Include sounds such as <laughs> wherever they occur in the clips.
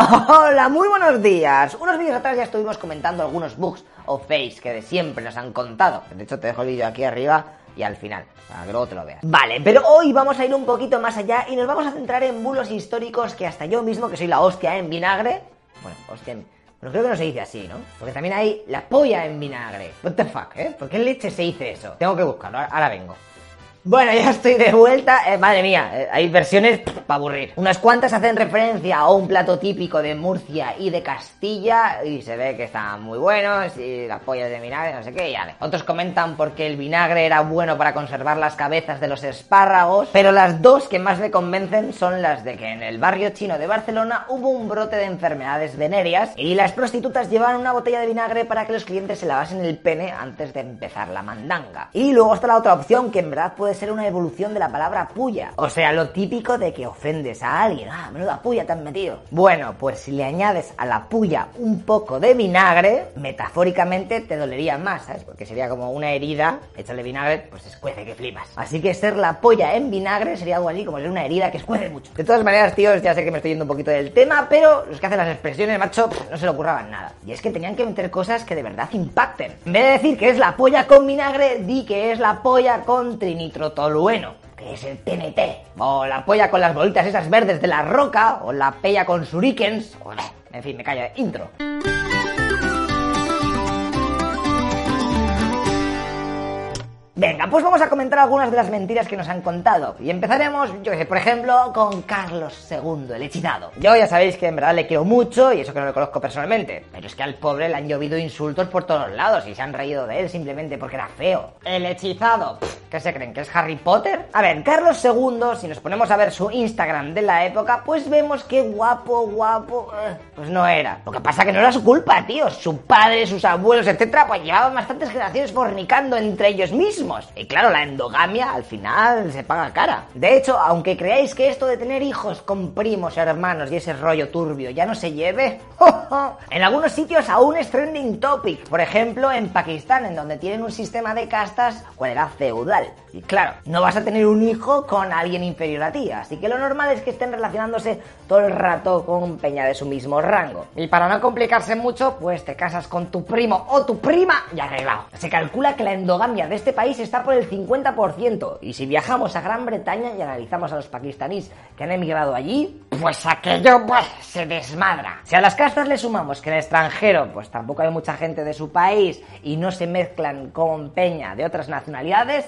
Hola, muy buenos días. Unos vídeos atrás ya estuvimos comentando algunos bugs o fakes que de siempre nos han contado. De hecho, te dejo el vídeo aquí arriba y al final, para que luego te lo veas. Vale, pero hoy vamos a ir un poquito más allá y nos vamos a centrar en bulos históricos que hasta yo mismo, que soy la hostia en vinagre, bueno, hostia en... Pero creo que no se dice así, ¿no? Porque también hay la polla en vinagre. What the fuck, ¿eh? ¿Por qué leche se dice eso? Tengo que buscarlo, ahora vengo. Bueno, <laughs> ya estoy de vuelta. Eh, madre mía, eh, hay versiones para aburrir. Unas cuantas hacen referencia a un plato típico de Murcia y de Castilla y se ve que están muy buenos y las pollas de vinagre, no sé qué, ya. Otros comentan porque el vinagre era bueno para conservar las cabezas de los espárragos, pero las dos que más me convencen son las de que en el barrio chino de Barcelona hubo un brote de enfermedades venéreas y las prostitutas llevaban una botella de vinagre para que los clientes se lavasen el pene antes de empezar la mandanga. Y luego está la otra opción que en verdad puede ser una evolución de la palabra puya. O sea, lo típico de que ofendes a alguien. Ah, menuda puya te han metido. Bueno, pues si le añades a la puya un poco de vinagre, metafóricamente te dolería más, ¿sabes? Porque sería como una herida, échale vinagre, pues escuece que flipas. Así que ser la polla en vinagre sería algo así como ser una herida que escuece mucho. De todas maneras, tíos, ya sé que me estoy yendo un poquito del tema, pero los que hacen las expresiones, macho, no se le ocurraban nada. Y es que tenían que meter cosas que de verdad impacten. En vez de decir que es la polla con vinagre, di que es la polla con trinitro tolueno, que es el TNT, o la polla con las bolitas esas verdes de la roca, o la pella con shurikens, o en fin, me callo, intro. Venga, pues vamos a comentar algunas de las mentiras que nos han contado. Y empezaremos, yo sé, por ejemplo, con Carlos II, el hechizado. Yo ya sabéis que en verdad le quiero mucho y eso que no lo conozco personalmente. Pero es que al pobre le han llovido insultos por todos lados y se han reído de él simplemente porque era feo. El hechizado. ¿Qué se creen? ¿Que es Harry Potter? A ver, Carlos II, si nos ponemos a ver su Instagram de la época, pues vemos que guapo, guapo, eh, pues no era. Lo que pasa que no era su culpa, tío. Su padre, sus abuelos, etcétera, pues llevaban bastantes generaciones fornicando entre ellos mismos. Y claro, la endogamia al final se paga cara. De hecho, aunque creáis que esto de tener hijos con primos, hermanos y ese rollo turbio ya no se lleve, <laughs> en algunos sitios aún es trending topic. Por ejemplo, en Pakistán, en donde tienen un sistema de castas, cual era feudal. Y claro, no vas a tener un hijo con alguien inferior a ti, así que lo normal es que estén relacionándose todo el rato con peña de su mismo rango. Y para no complicarse mucho, pues te casas con tu primo o tu prima y arreglado. Se calcula que la endogamia de este país está por el 50%. Y si viajamos a Gran Bretaña y analizamos a los pakistaníes que han emigrado allí, pues aquello pues, se desmadra. Si a las castas le sumamos que en el extranjero pues tampoco hay mucha gente de su país y no se mezclan con peña de otras nacionalidades,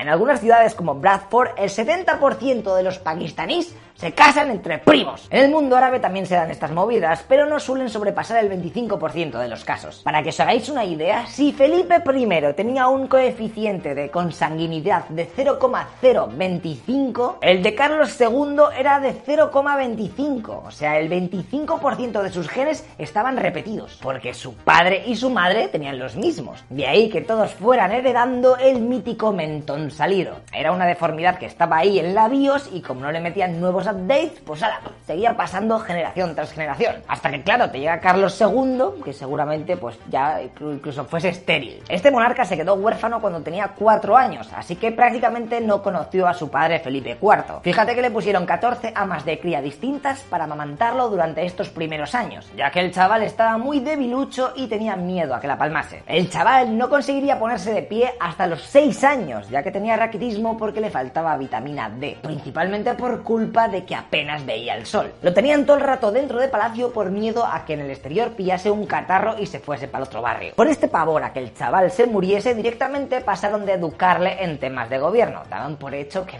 En algunas ciudades como Bradford, el 70% de los pakistaníes se casan entre primos. En el mundo árabe también se dan estas movidas, pero no suelen sobrepasar el 25% de los casos. Para que os hagáis una idea, si Felipe I tenía un coeficiente de consanguinidad de 0,025, el de Carlos II era de 0,25. O sea, el 25% de sus genes estaban repetidos, porque su padre y su madre tenían los mismos. De ahí que todos fueran heredando el mítico mentón salido. Era una deformidad que estaba ahí en la BIOS y como no le metían nuevos updates, pues ahora seguía pasando generación tras generación. Hasta que, claro, te llega Carlos II, que seguramente pues ya incluso fuese estéril. Este monarca se quedó huérfano cuando tenía 4 años, así que prácticamente no conoció a su padre Felipe IV. Fíjate que le pusieron 14 amas de cría distintas para amamantarlo durante estos primeros años, ya que el chaval estaba muy debilucho y tenía miedo a que la palmase. El chaval no conseguiría ponerse de pie hasta los 6 años, ya que tenía raquitismo porque le faltaba vitamina D, principalmente por culpa de que apenas veía el sol. Lo tenían todo el rato dentro de palacio por miedo a que en el exterior pillase un catarro y se fuese para otro barrio. Por este pavor a que el chaval se muriese, directamente pasaron de educarle en temas de gobierno. Daban por hecho que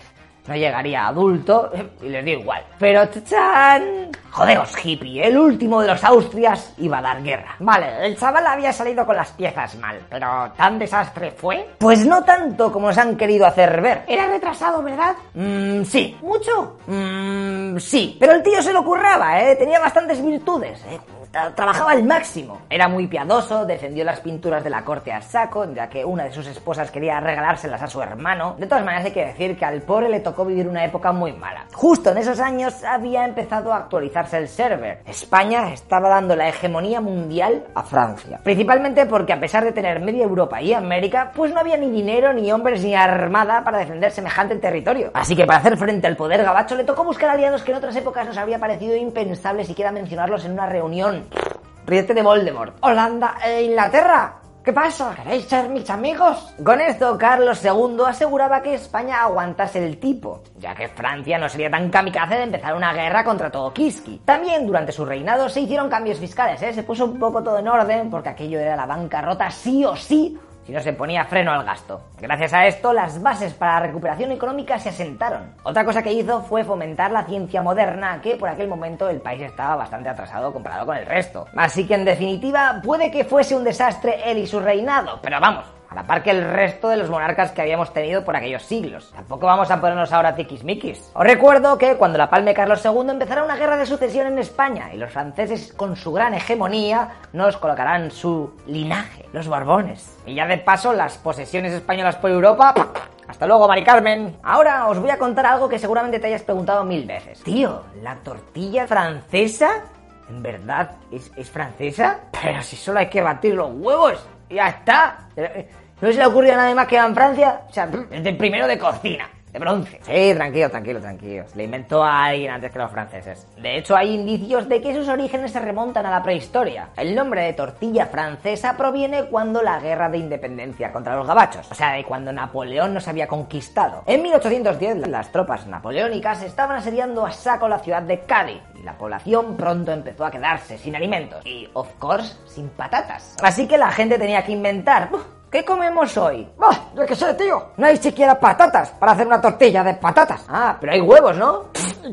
no llegaría adulto y les dio igual. Pero ¡chan! Jodeos, hippie, el último de los Austrias iba a dar guerra. Vale, el chaval había salido con las piezas mal, pero ¿tan desastre fue? Pues no tanto como se han querido hacer ver. Era retrasado, ¿verdad? Mmm, sí. ¿Mucho? Mmm, sí. Pero el tío se lo curraba, ¿eh? Tenía bastantes virtudes, ¿eh? Trabajaba al máximo. Era muy piadoso, defendió las pinturas de la corte a saco, ya que una de sus esposas quería regalárselas a su hermano. De todas maneras hay que decir que al pobre le tocó vivir una época muy mala. Justo en esos años había empezado a actualizarse el server. España estaba dando la hegemonía mundial a Francia. Principalmente porque a pesar de tener media Europa y América, pues no había ni dinero, ni hombres, ni armada para defender semejante territorio. Así que para hacer frente al poder gabacho le tocó buscar aliados que en otras épocas nos habría parecido impensable siquiera mencionarlos en una reunión. Ríete de Voldemort. Holanda e Inglaterra. ¿Qué pasa? ¿Queréis ser mis amigos? Con esto, Carlos II aseguraba que España aguantase el tipo, ya que Francia no sería tan kamikaze de empezar una guerra contra todo Kiski. También durante su reinado se hicieron cambios fiscales, ¿eh? se puso un poco todo en orden, porque aquello era la bancarrota sí o sí si no se ponía freno al gasto. Gracias a esto, las bases para la recuperación económica se asentaron. Otra cosa que hizo fue fomentar la ciencia moderna, que por aquel momento el país estaba bastante atrasado comparado con el resto. Así que en definitiva, puede que fuese un desastre él y su reinado, pero vamos, a la par que el resto de los monarcas que habíamos tenido por aquellos siglos. Tampoco vamos a ponernos ahora tiquismiquis. Os recuerdo que cuando la palme Carlos II empezará una guerra de sucesión en España y los franceses con su gran hegemonía nos colocarán su linaje, los Borbones. Y ya de paso las posesiones españolas por Europa... Hasta luego, Mari Carmen. Ahora os voy a contar algo que seguramente te hayas preguntado mil veces. Tío, ¿la tortilla francesa? ¿En verdad es, es francesa? Pero si solo hay que batir los huevos. Ya está. ¿No se le ocurrió a nadie más que en Francia? O sea, es el primero de cocina bronce. Sí, tranquilo, tranquilo, tranquilo. Le inventó a alguien antes que los franceses. De hecho, hay indicios de que sus orígenes se remontan a la prehistoria. El nombre de tortilla francesa proviene cuando la guerra de independencia contra los gabachos, o sea, de cuando Napoleón nos había conquistado. En 1810, las tropas napoleónicas estaban asediando a saco la ciudad de Cádiz y la población pronto empezó a quedarse sin alimentos y, of course, sin patatas. Así que la gente tenía que inventar. ¿Qué comemos hoy? ¡Bah! Yo qué sé, tío. No hay siquiera patatas para hacer una tortilla de patatas. Ah, pero hay huevos, ¿no?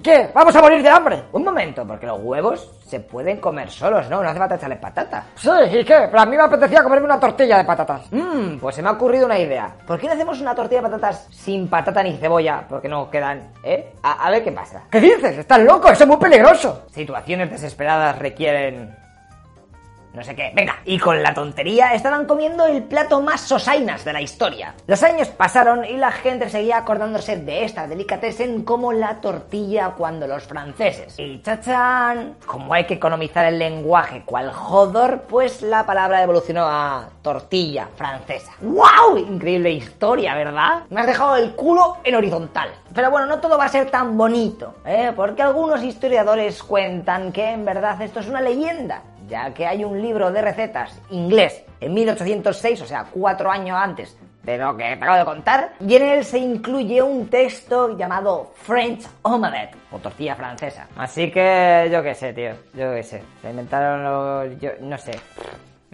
¿Qué? ¿Vamos a morir de hambre? Un momento, porque los huevos se pueden comer solos, ¿no? No hace falta echarle patatas. Sí, ¿y qué? Pero a mí me apetecía comerme una tortilla de patatas. Mmm, pues se me ha ocurrido una idea. ¿Por qué no hacemos una tortilla de patatas sin patata ni cebolla? Porque no quedan, ¿eh? A, a ver qué pasa. ¿Qué dices? ¿Estás loco? Eso es muy peligroso. Situaciones desesperadas requieren no sé qué. Venga, y con la tontería estaban comiendo el plato más sosainas de la historia. Los años pasaron y la gente seguía acordándose de esta delicatessen como la tortilla cuando los franceses. Y chachán, como hay que economizar el lenguaje cual jodor, pues la palabra evolucionó a tortilla francesa. ¡Wow! Increíble historia, ¿verdad? Me has dejado el culo en horizontal. Pero bueno, no todo va a ser tan bonito, ¿eh? Porque algunos historiadores cuentan que en verdad esto es una leyenda ya que hay un libro de recetas inglés en 1806, o sea, cuatro años antes de lo que te acabo de contar, y en él se incluye un texto llamado French Omelette, o tortilla francesa. Así que yo qué sé, tío, yo qué sé, se inventaron los... yo no sé,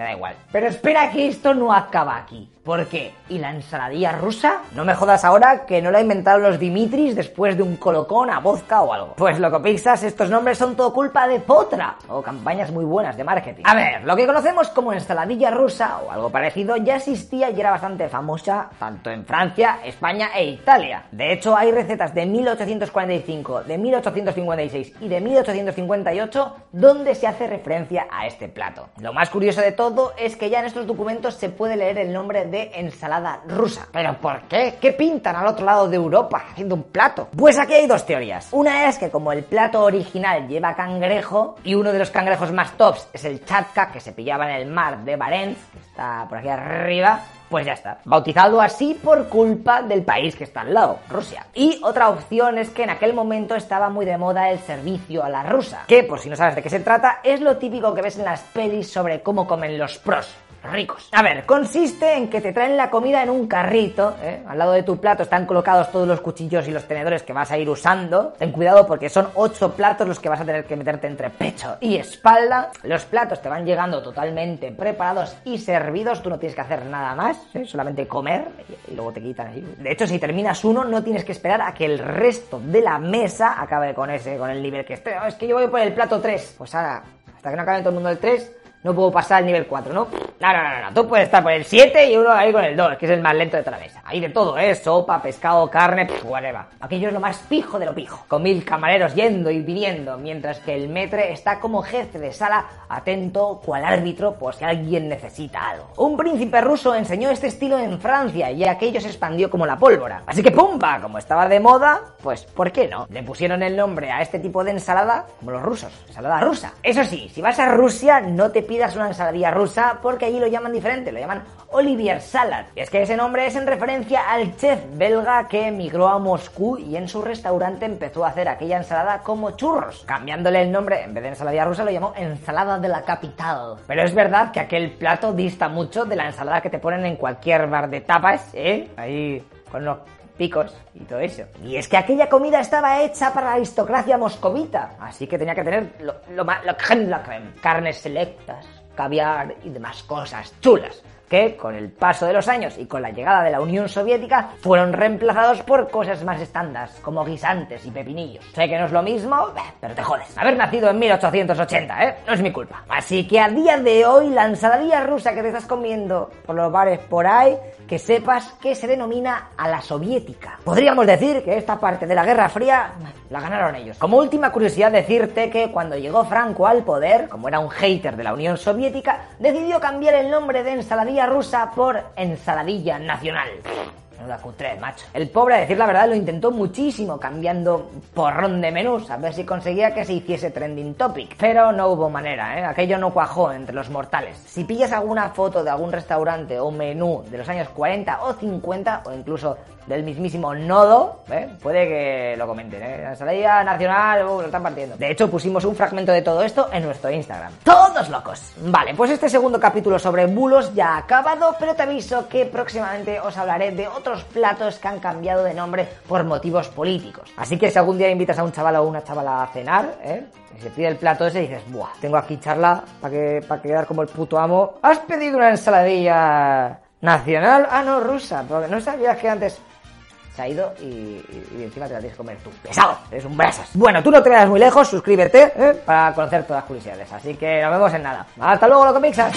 me da igual. Pero espera que esto no acaba aquí. ¿Por qué? ¿Y la ensaladilla rusa? No me jodas ahora que no la inventaron los Dimitris después de un colocón a vodka o algo. Pues loco pixas, estos nombres son todo culpa de Potra o campañas muy buenas de marketing. A ver, lo que conocemos como ensaladilla rusa o algo parecido ya existía y era bastante famosa tanto en Francia, España e Italia. De hecho, hay recetas de 1845, de 1856 y de 1858 donde se hace referencia a este plato. Lo más curioso de todo es que ya en estos documentos se puede leer el nombre de ensalada rusa. ¿Pero por qué? ¿Qué pintan al otro lado de Europa haciendo un plato? Pues aquí hay dos teorías. Una es que como el plato original lleva cangrejo y uno de los cangrejos más tops es el chatka que se pillaba en el mar de Barents, que está por aquí arriba, pues ya está. Bautizado así por culpa del país que está al lado, Rusia. Y otra opción es que en aquel momento estaba muy de moda el servicio a la rusa, que por si no sabes de qué se trata, es lo típico que ves en las pelis sobre cómo comen los pros ricos. A ver, consiste en que te traen la comida en un carrito, ¿eh? al lado de tu plato están colocados todos los cuchillos y los tenedores que vas a ir usando. Ten cuidado porque son ocho platos los que vas a tener que meterte entre pecho y espalda. Los platos te van llegando totalmente preparados y servidos, tú no tienes que hacer nada más, ¿eh? solamente comer y, luego te quitan ahí. De hecho, si terminas uno, no tienes que esperar a que el resto de la mesa acabe con ese, con el nivel que esté. es que yo voy por el plato 3. Pues ahora, hasta que no acabe todo el mundo el 3, no puedo pasar al nivel 4, ¿no? No, no, no, no, tú puedes estar por el 7 y uno ahí con el 2, que es el más lento de toda la mesa. Hay de todo, ¿eh? Sopa, pescado, carne, pff, whatever. Aquello es lo más pijo de lo pijo. Con mil camareros yendo y viniendo, mientras que el metre está como jefe de sala, atento, cual árbitro, por si alguien necesita algo. Un príncipe ruso enseñó este estilo en Francia y aquello se expandió como la pólvora. Así que pumba, como estaba de moda, pues ¿por qué no? Le pusieron el nombre a este tipo de ensalada como los rusos, ensalada rusa. Eso sí, si vas a Rusia, no te pidas una ensaladilla rusa porque allí lo llaman diferente, lo llaman Olivier Salad. Y es que ese nombre es en referencia al chef belga que emigró a Moscú y en su restaurante empezó a hacer aquella ensalada como churros. Cambiándole el nombre, en vez de ensaladilla rusa, lo llamó ensalada de la capital. Pero es verdad que aquel plato dista mucho de la ensalada que te ponen en cualquier bar de tapas, ¿eh? Ahí con los picos y todo eso. Y es que aquella comida estaba hecha para la aristocracia moscovita, así que tenía que tener lo, lo lo la. Carnes selectas, caviar y demás cosas chulas que con el paso de los años y con la llegada de la Unión Soviética fueron reemplazados por cosas más estándar, como guisantes y pepinillos. Sé que no es lo mismo, pero te jodes. Haber nacido en 1880, ¿eh? No es mi culpa. Así que a día de hoy, la ensaladilla rusa que te estás comiendo por los bares por ahí, que sepas que se denomina a la soviética. Podríamos decir que esta parte de la Guerra Fría la ganaron ellos. Como última curiosidad decirte que cuando llegó Franco al poder, como era un hater de la Unión Soviética, decidió cambiar el nombre de ensaladilla rusa por ensaladilla nacional. Menuda cutre, macho. El pobre, a decir la verdad, lo intentó muchísimo cambiando porrón de menús a ver si conseguía que se hiciese trending topic. Pero no hubo manera, ¿eh? Aquello no cuajó entre los mortales. Si pillas alguna foto de algún restaurante o menú de los años 40 o 50 o incluso del mismísimo Nodo, ¿eh? puede que lo comenten, ¿eh? La ensaladilla nacional, uh, lo están partiendo. De hecho, pusimos un fragmento de todo esto en nuestro Instagram. ¡Todos locos! Vale, pues este segundo capítulo sobre bulos ya ha acabado, pero te aviso que próximamente os hablaré de platos que han cambiado de nombre por motivos políticos. Así que si algún día invitas a un chaval o una chavala a cenar, ¿eh? Y se pide el plato ese y dices, buah, tengo aquí charla para que, para quedar como el puto amo. ¿Has pedido una ensaladilla nacional? Ah, no, rusa, porque no sabías que antes se ha ido y, y- y encima te la tienes que comer tú. ¡Pesado! Eres un brasas. Bueno, tú no te vayas muy lejos, suscríbete ¿eh? para conocer todas las curiosidades. Así que nos vemos en nada. ¡Hasta luego, loco mixas!